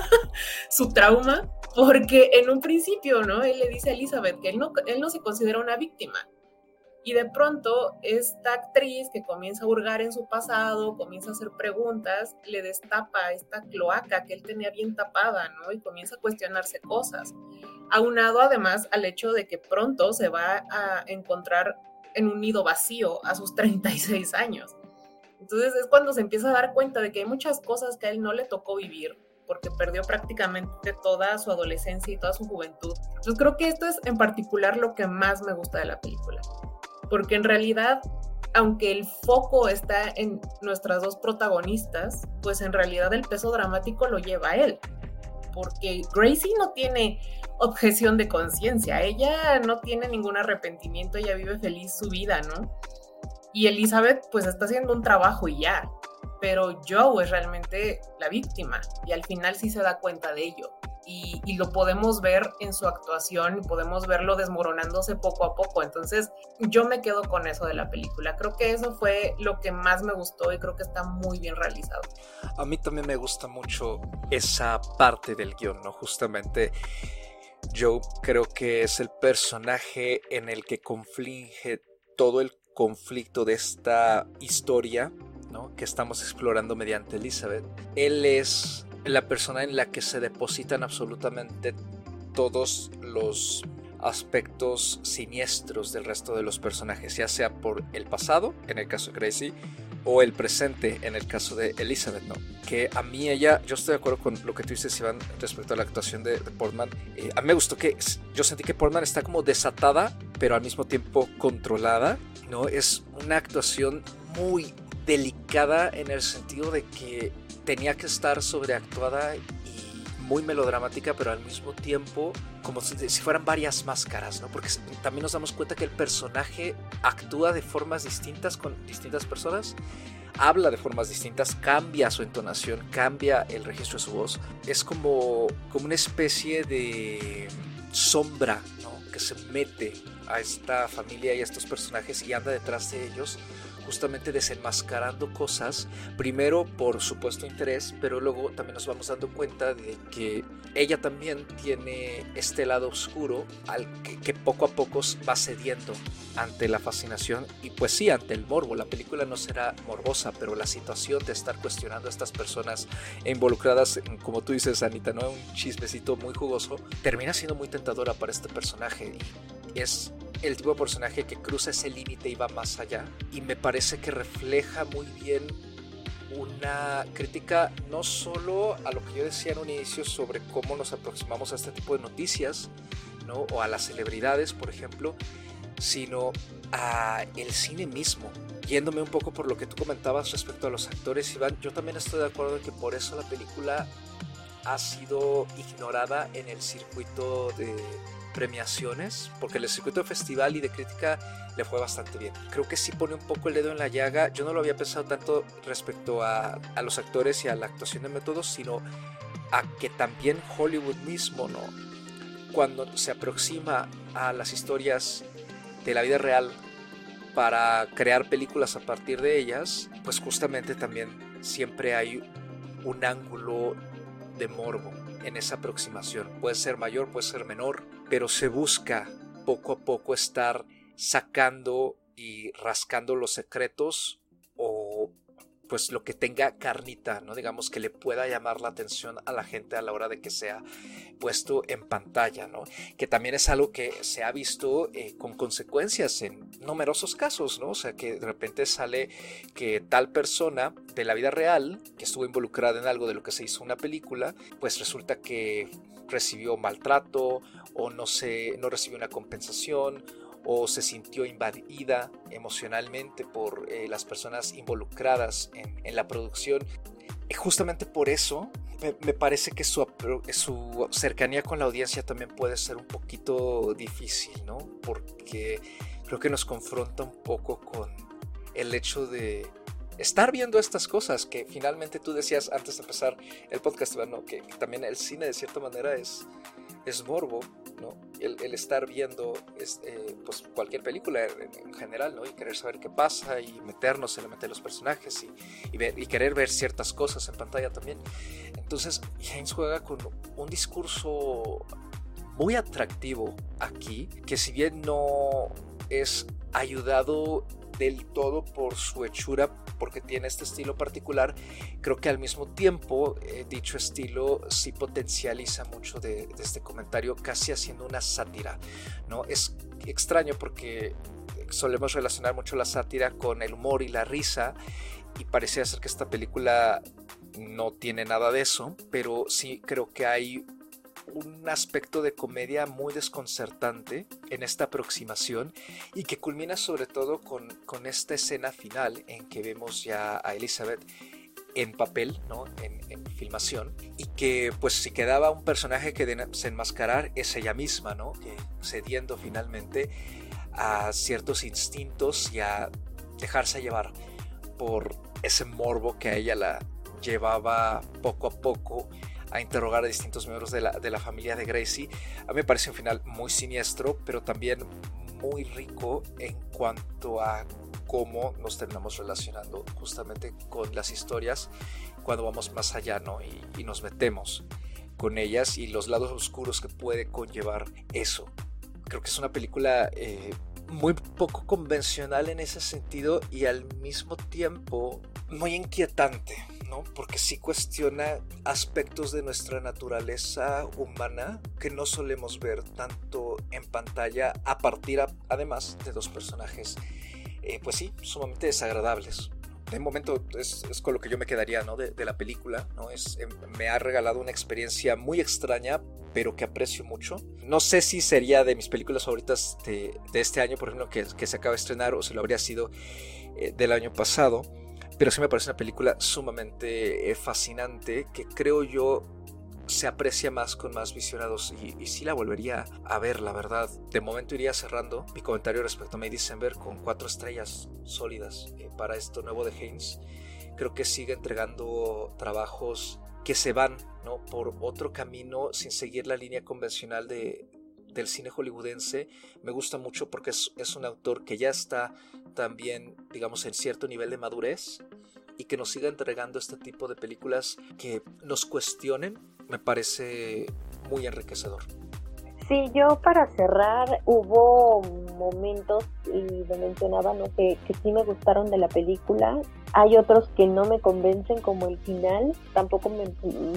su trauma, porque en un principio, ¿no? Él le dice a Elizabeth que él no, él no se considera una víctima, y de pronto esta actriz que comienza a hurgar en su pasado, comienza a hacer preguntas, le destapa esta cloaca que él tenía bien tapada, ¿no? Y comienza a cuestionarse cosas. Aunado además al hecho de que pronto se va a encontrar en un nido vacío a sus 36 años. Entonces es cuando se empieza a dar cuenta de que hay muchas cosas que a él no le tocó vivir porque perdió prácticamente toda su adolescencia y toda su juventud. Entonces creo que esto es en particular lo que más me gusta de la película porque en realidad, aunque el foco está en nuestras dos protagonistas, pues en realidad el peso dramático lo lleva a él, porque Gracie no tiene objeción de conciencia, ella no tiene ningún arrepentimiento, ella vive feliz su vida, ¿no? Y Elizabeth pues está haciendo un trabajo y ya, pero Joe es realmente la víctima y al final sí se da cuenta de ello y, lo podemos ver en su actuación podemos verlo desmoronándose poco a poco. Entonces yo me quedo con eso de la película. Creo que eso fue lo que más me gustó y creo que está muy bien realizado. A mí también me gusta mucho esa parte del guion, ¿no? Justamente yo creo que es el personaje en el que conflige todo el conflicto de esta historia ¿no? que estamos explorando mediante Elizabeth. Él es la persona en la que se depositan absolutamente todos los aspectos siniestros del resto de los personajes, ya sea por el pasado, en el caso de Gracie, o el presente, en el caso de Elizabeth, ¿no? Que a mí ella, yo estoy de acuerdo con lo que tú dices, Iván, respecto a la actuación de, Portman. Eh, a mí me gustó que yo sentí que Portman está como desatada, pero al mismo tiempo controlada, ¿no? Es una actuación muy delicada en el sentido de que tenía que estar sobreactuada muy melodramática, pero al mismo tiempo como si, fueran varias máscaras, ¿no? Porque también nos damos cuenta que el personaje actúa de formas distintas con distintas personas, habla de formas distintas, cambia su entonación, cambia el registro de su voz. Es como, como una especie de sombra, ¿no? Que se mete a esta familia y a estos personajes y anda detrás de ellos justamente desenmascarando cosas, primero por supuesto interés, pero luego también nos vamos dando cuenta de que ella también tiene este lado oscuro al que, poco a poco va cediendo ante la fascinación y pues sí, ante el morbo. La película no será morbosa, pero la situación de estar cuestionando a estas personas involucradas, en, como tú dices, Anita, ¿no? Un chismecito muy jugoso, termina siendo muy tentadora para este personaje. Y es el tipo de personaje que cruza ese límite y va más allá. Y me parece que refleja muy bien una crítica no solo a lo que yo decía en un inicio sobre cómo nos aproximamos a este tipo de noticias, ¿no? o a las celebridades, por ejemplo, sino a el cine mismo. Yéndome un poco por lo que tú comentabas respecto a los actores, Iván, yo también estoy de acuerdo en que por eso la película ha sido ignorada en el circuito de premiaciones, porque el circuito de festival y de crítica le fue bastante bien. Creo que sí pone un poco el dedo en la llaga. Yo no lo había pensado tanto respecto a, a los actores y a la actuación de métodos, sino a que también Hollywood mismo, ¿no? Cuando se aproxima a las historias de la vida real para crear películas a partir de ellas, pues justamente también siempre hay un ángulo de morbo en esa aproximación. Puede ser mayor, puede ser menor, pero se busca poco a poco estar sacando y rascando los secretos pues lo que tenga carnita, ¿no? Digamos que le pueda llamar la atención a la gente a la hora de que sea puesto en pantalla, ¿no? Que también es algo que se ha visto eh, con consecuencias en numerosos casos, ¿no? O sea, que de repente sale que tal persona de la vida real, que estuvo involucrada en algo de lo que se hizo una película, pues resulta que recibió maltrato o no, se, no recibió una compensación o se sintió invadida emocionalmente por eh, las personas involucradas en, la producción. Y justamente por eso me, parece que su, cercanía con la audiencia también puede ser un poquito difícil, ¿no? Porque creo que nos confronta un poco con el hecho de estar viendo estas cosas que finalmente tú decías antes de empezar el podcast, ¿no? que también el cine de cierta manera es, es morbo, ¿no? El, estar viendo eh, pues cualquier película en, general, ¿no? Y querer saber qué pasa y meternos en la mente de los personajes y querer ver ciertas cosas en pantalla también. Entonces, James juega con un discurso muy atractivo aquí, que si bien no es ayudado del todo por su hechura, porque tiene este estilo particular, creo que al mismo tiempo eh, dicho estilo sí potencializa mucho de, este comentario, casi haciendo una sátira, ¿no? Es extraño porque solemos relacionar mucho la sátira con el humor y la risa, y parecía ser que esta película no tiene nada de eso, pero sí creo que hay un aspecto de comedia muy desconcertante en esta aproximación y que culmina sobre todo con, con esta escena final en que vemos ya a Elizabeth en papel, ¿no? en, filmación, y que pues si quedaba un personaje que desenmascarar es ella misma, ¿no? cediendo finalmente a ciertos instintos y a dejarse llevar por ese morbo que a ella la llevaba poco a poco a interrogar a distintos miembros de la, de la familia de Gracie. A mí me parece un final muy siniestro, pero también muy rico en cuanto a cómo nos terminamos relacionando justamente con las historias cuando vamos más allá ¿no? y, nos metemos con ellas y los lados oscuros que puede conllevar eso. Creo que es una película eh, muy poco convencional en ese sentido y al mismo tiempo muy inquietante. ¿no? Porque sí cuestiona aspectos de nuestra naturaleza humana que no solemos ver tanto en pantalla a partir además de dos personajes, eh, pues sí, sumamente desagradables. De momento es, con lo que yo me quedaría ¿no? de, la película. ¿no? Es, em, me ha regalado una experiencia muy extraña, pero que aprecio mucho. No sé si sería de mis películas favoritas de, este año, por ejemplo, que, que, se acaba de estrenar, o si lo habría sido eh, del año pasado pero sí me parece una película sumamente eh, fascinante que creo yo se aprecia más con más visionados y, sí la volvería a ver, la verdad. De momento iría cerrando mi comentario respecto a May December con cuatro estrellas sólidas eh, para esto nuevo de Haynes. Creo que sigue entregando trabajos que se van ¿no? por otro camino sin seguir la línea convencional de, del cine hollywoodense me gusta mucho porque es, es, un autor que ya está también, digamos, en cierto nivel de madurez y que nos siga entregando este tipo de películas que nos cuestionen, me parece muy enriquecedor. Sí, yo para cerrar hubo momentos, y lo mencionaba, ¿no? que, que sí me gustaron de la película. Hay otros que no me convencen, como el final, tampoco me,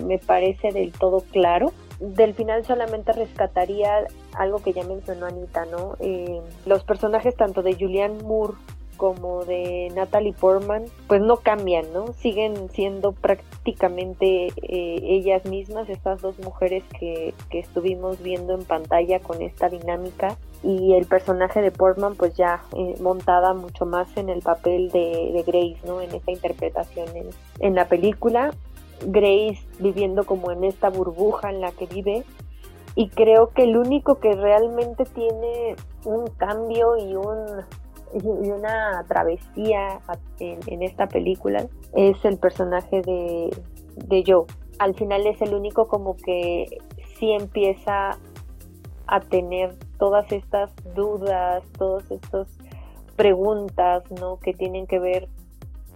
me parece del todo claro del final solamente rescataría algo que ya mencionó Anita, ¿no? Eh, los personajes tanto de Julianne Moore como de Natalie Portman, pues no cambian, ¿no? Siguen siendo prácticamente eh, ellas mismas, estas dos mujeres que, que, estuvimos viendo en pantalla con esta dinámica. Y el personaje de Portman, pues ya eh, montada mucho más en el papel de, de, Grace, ¿no? En esta interpretación en, en la película Grace viviendo como en esta burbuja en la que vive y creo que el único que realmente tiene un cambio y un y una travesía en, esta película es el personaje de, de Joe. Al final es el único como que sí empieza a tener todas estas dudas, todas estas preguntas, ¿no? Que tienen que ver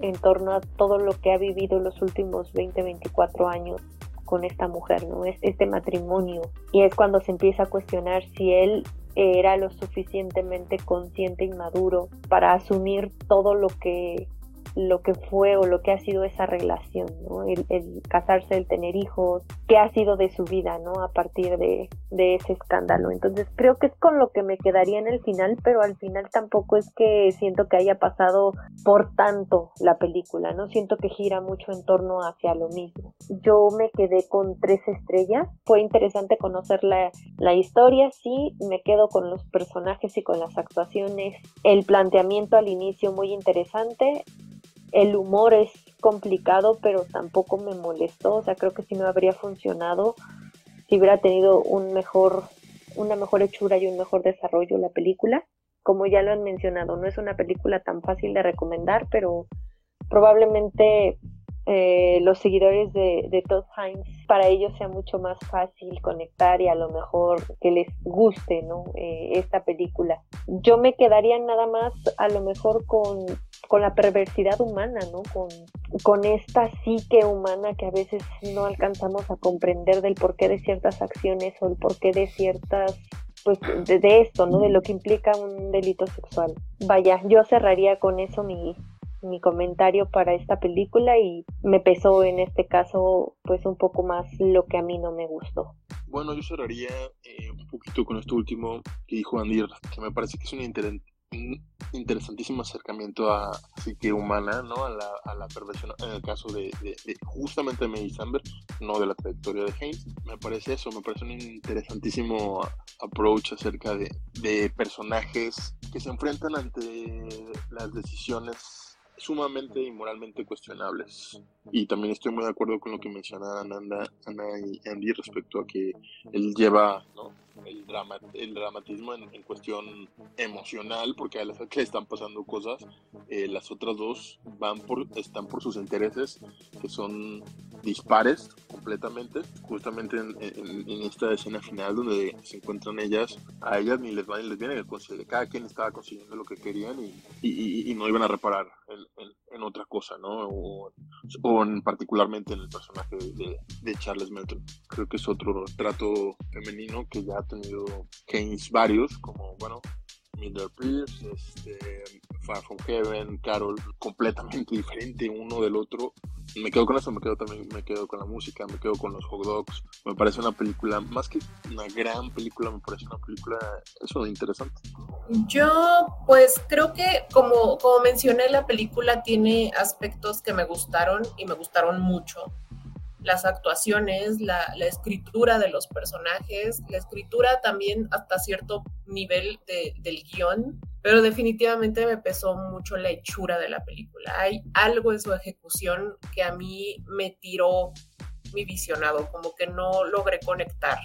en torno a todo lo que ha vivido los últimos 20, 24 años con esta mujer, ¿no? Es este matrimonio. Y es cuando se empieza a cuestionar si él era lo suficientemente consciente y maduro para asumir todo lo que lo que fue o lo que ha sido esa relación, ¿no? El, casarse, el tener hijos, qué ha sido de su vida, ¿no? A partir de, de, ese escándalo. Entonces creo que es con lo que me quedaría en el final, pero al final tampoco es que siento que haya pasado por tanto la película, ¿no? Siento que gira mucho en torno hacia lo mismo. Yo me quedé con tres estrellas, fue interesante conocer la, la historia, sí, me quedo con los personajes y con las actuaciones, el planteamiento al inicio muy interesante, el humor es complicado, pero tampoco me molestó, o sea, creo que sí me habría funcionado si hubiera tenido un mejor, una mejor hechura y un mejor desarrollo la película. Como ya lo han mencionado, no es una película tan fácil de recomendar, pero probablemente eh, los seguidores de, Todd Hines, para ellos sea mucho más fácil conectar y a lo mejor que les guste ¿no? Eh, esta película. Yo me quedaría nada más a lo mejor con, con la perversidad humana, ¿no? Con, con esta psique humana que a veces no alcanzamos a comprender del porqué de ciertas acciones o el porqué de ciertas pues de, esto, ¿no? De lo que implica un delito sexual. Vaya, yo cerraría con eso mi, mi comentario para esta película y me pesó en este caso pues un poco más lo que a mí no me gustó. Bueno, yo cerraría eh, un poquito con esto último que dijo Andir, que me parece que es un, interesantísimo acercamiento a psique humana, ¿no? A la, a la perversión, en el caso de, justamente de May Samberg, no de la trayectoria de Haynes. Me parece eso, me parece un interesantísimo approach acerca de, de personajes que se enfrentan ante las decisiones sumamente y moralmente cuestionables. Y también estoy muy de acuerdo con lo que mencionaban Ana, Ana y Andy respecto a que él lleva el, drama, el dramatismo en, cuestión emocional, porque a las que le están pasando cosas, eh, las otras dos van por, están por sus intereses, que son dispares completamente, justamente en, esta escena final donde se encuentran ellas, a ellas ni les va ni les viene cada quien estaba consiguiendo lo que querían y, no iban a reparar en, otra cosa, ¿no? O, en, particularmente en el personaje de, de, Charles Melton. Creo que es otro trato femenino que ya ha tenido Keynes varios, como, bueno, Miller Pierce, este, Far From Heaven, Carol, completamente diferente uno del otro. Me quedo con eso, me quedo también, me quedo con la música, me quedo con los hot dogs. Me parece una película, más que una gran película, me parece una película, eso, interesante. Yo, pues creo que como, como mencioné, la película tiene aspectos que me gustaron y me gustaron mucho las actuaciones, la, escritura de los personajes, la escritura también hasta cierto nivel del guion, pero definitivamente me pesó mucho la hechura de la película. Hay algo en su ejecución que a mí me tiró mi visionado, como que no logré conectar.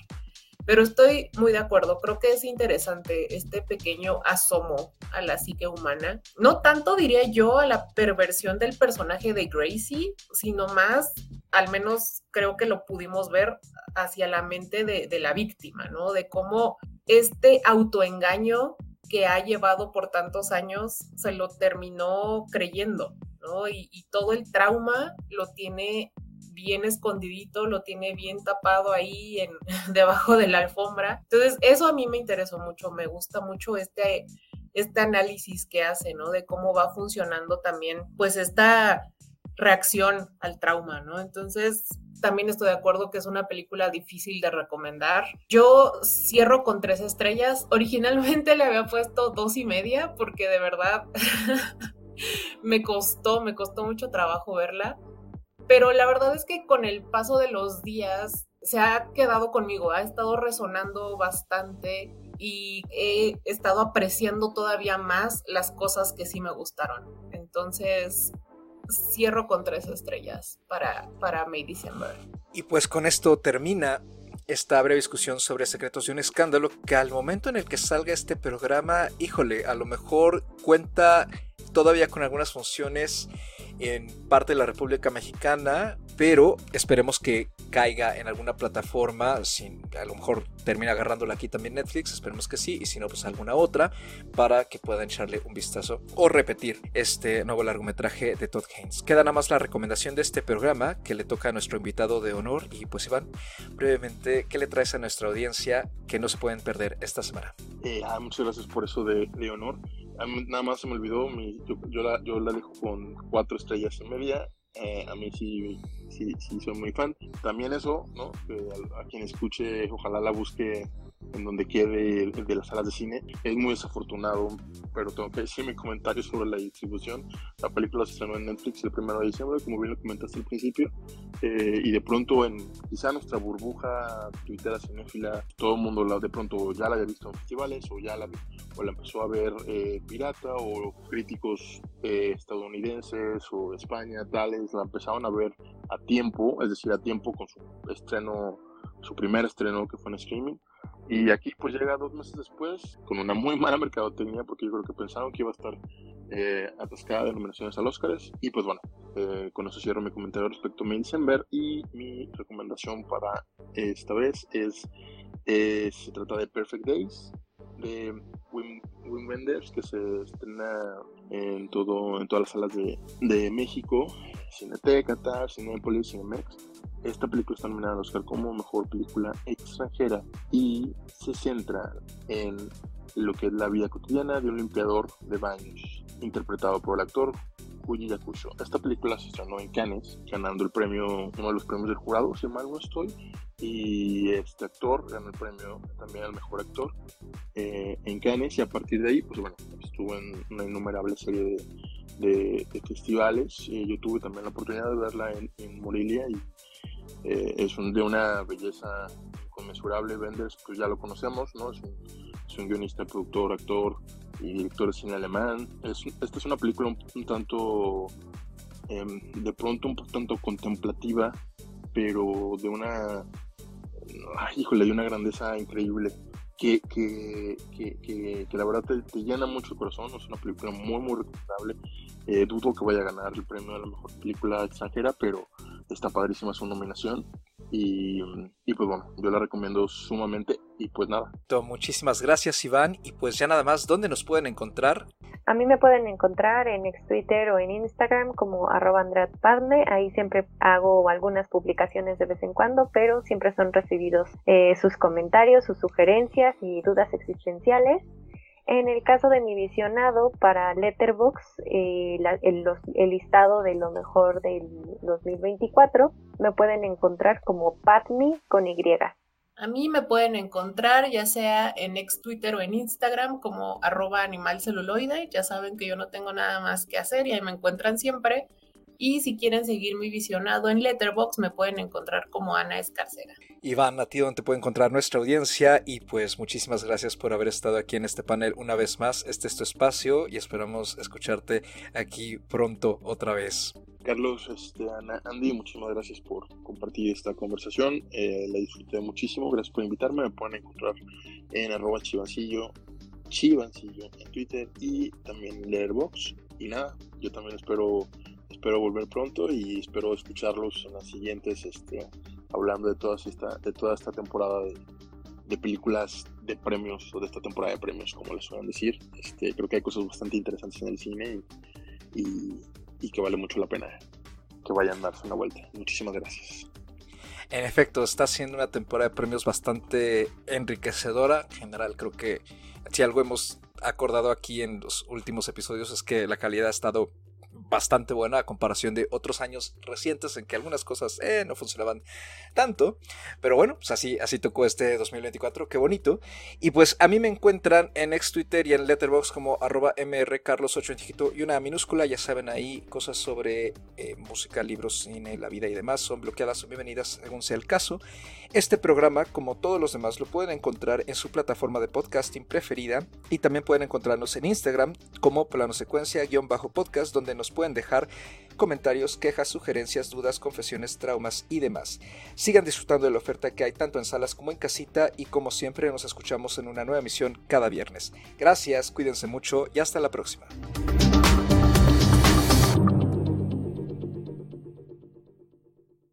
Pero estoy muy de acuerdo, creo que es interesante este pequeño asomo a la psique humana. No tanto diría yo a la perversión del personaje de Gracie, sino más, al menos creo que lo pudimos ver hacia la mente de, la víctima, ¿no? De cómo este autoengaño que ha llevado por tantos años se lo terminó creyendo, ¿no? Y, todo el trauma lo tiene bien escondidito, lo tiene bien tapado ahí en, debajo de la alfombra. Entonces, eso a mí me interesó mucho, me gusta mucho este, este análisis que hace, ¿no? De cómo va funcionando también, pues, esta reacción al trauma, ¿no? Entonces, también estoy de acuerdo que es una película difícil de recomendar. Yo cierro con tres estrellas. Originalmente le había puesto dos y media porque de verdad me costó, me costó mucho trabajo verla pero la verdad es que con el paso de los días se ha quedado conmigo, ha estado resonando bastante y he estado apreciando todavía más las cosas que sí me gustaron. Entonces, cierro con tres estrellas para, para May December. Y pues con esto termina esta breve discusión sobre secretos de un escándalo que al momento en el que salga este programa, híjole, a lo mejor cuenta todavía con algunas funciones en parte de la República Mexicana, pero esperemos que caiga en alguna plataforma, sin, a lo mejor termina agarrándola aquí también Netflix, esperemos que sí, y si no, pues alguna otra, para que puedan echarle un vistazo o repetir este nuevo largometraje de Todd Haynes. Queda nada más la recomendación de este programa que le toca a nuestro invitado de honor, y pues Iván, brevemente, ¿qué le traes a nuestra audiencia que no se pueden perder esta semana? Eh, ah, muchas gracias por eso de, de honor. Nada más se me olvidó, mi, yo, yo, la, yo la dejo con cuatro estrellas y media eh, a mí sí, sí, sí, soy muy fan. También eso, ¿no? a, quien escuche, ojalá la busque en donde quede de las salas de cine. Es muy desafortunado, pero tengo que decir mi comentario sobre la distribución. La película se estrenó en Netflix el 1 de diciembre, como bien lo comentaste al principio, eh, y de pronto en quizá nuestra burbuja tuitera cinéfila, todo el mundo la, de pronto ya la había visto en festivales o ya la, o la empezó a ver eh, pirata o críticos estadounidenses o de España, tales la empezaron a ver a tiempo, es decir, a tiempo con su estreno, su primer estreno que fue en streaming. Y aquí pues llega dos meses después con una muy mala mercadotecnia porque yo creo que pensaron que iba a estar eh, atascada de nominaciones al Oscar. Y pues bueno, eh, con eso cierro mi comentario respecto a December y mi recomendación para esta vez es, eh, se trata de Perfect Days de Wim, Wenders que se estrena en, todo, en todas las salas de, de México Cineteca, Qatar, Cinepolis, Cinemex. Esta película está nominada al Oscar como mejor película extranjera y se centra en lo que es la vida cotidiana de un limpiador de baños, interpretado por el actor Fuji Yakusho. Esta película se estrenó en Cannes, ganando el premio, uno de los premios del jurado, si mal no estoy, y este actor ganó el premio también al mejor actor eh, en Cannes y a partir de ahí, pues bueno, estuvo en una innumerable serie de festivales. yo tuve también la oportunidad de verla en, Morelia y eh, es de una belleza inconmensurable. Wenders, pues ya lo conocemos, ¿no? Es un, guionista, productor, actor y director de cine alemán. Es, esta es una película un, tanto, em, de pronto un tanto contemplativa, pero de una, híjole, de una grandeza increíble que, que, que, que, la verdad te, llena mucho el corazón. Es una película muy, muy recomendable. Eh, dudo que vaya a ganar el premio a la mejor película extranjera, pero está padrísima su nominación. Y, y, pues bueno, yo la recomiendo sumamente y pues nada. Muchísimas gracias Iván y pues ya nada más, ¿dónde nos pueden encontrar? A mí me pueden encontrar en ex Twitter o en Instagram como arroba. Ahí siempre hago algunas publicaciones de vez en cuando, pero siempre son recibidos eh, sus comentarios, sus sugerencias y dudas existenciales. En el caso de mi visionado para Letterboxd, eh, el, listado de lo mejor del 2024, me pueden encontrar como Patmi con Y. A mí me pueden encontrar ya sea en ex Twitter o en Instagram como arroba animalceluloide. Ya saben que yo no tengo nada más que hacer y ahí me encuentran siempre. Y si quieren seguir mi visionado en Letterbox, me pueden encontrar como Ana Escarcera. Iván, a ti donde te puede encontrar nuestra audiencia y pues muchísimas gracias por haber estado aquí en este panel una vez más. Este es tu espacio y esperamos escucharte aquí pronto otra vez. Carlos, este, Ana, Andy, muchísimas gracias por compartir esta conversación. Eh, la disfruté muchísimo. Gracias por invitarme. Me pueden encontrar en arroba chivancillo, chivancillo en Twitter y también en Letterboxd. Y nada, yo también espero espero volver pronto y espero escucharlos en las siguientes, este, hablando de, todas esta, de toda esta temporada de, películas de premios o de esta temporada de premios, como les suelen decir. Este, creo que hay cosas bastante interesantes en el cine y, y, que vale mucho la pena que vayan a darse una vuelta. Muchísimas gracias. En efecto, está siendo una temporada de premios bastante enriquecedora. En general, creo que si algo hemos acordado aquí en los últimos episodios es que la calidad ha estado bastante buena a comparación de otros años recientes en que algunas cosas eh, no funcionaban tanto. Pero bueno, pues así, así tocó este 2024, qué bonito. Y pues a mí me encuentran en ex Twitter y en Letterboxd como arroba mrcarlos8 y una minúscula, ya saben ahí cosas sobre eh, música, libros, cine, la vida y demás son bloqueadas o bienvenidas según sea el caso. Este programa, como todos los demás, lo pueden encontrar en su plataforma de podcasting preferida y también pueden encontrarnos en Instagram como plano secuencia-podcast donde nos pueden dejar comentarios, quejas, sugerencias, dudas, confesiones, traumas y demás. Sigan disfrutando de la oferta que hay tanto en salas como en casita y como siempre nos escuchamos en una nueva emisión cada viernes. Gracias, cuídense mucho y hasta la próxima.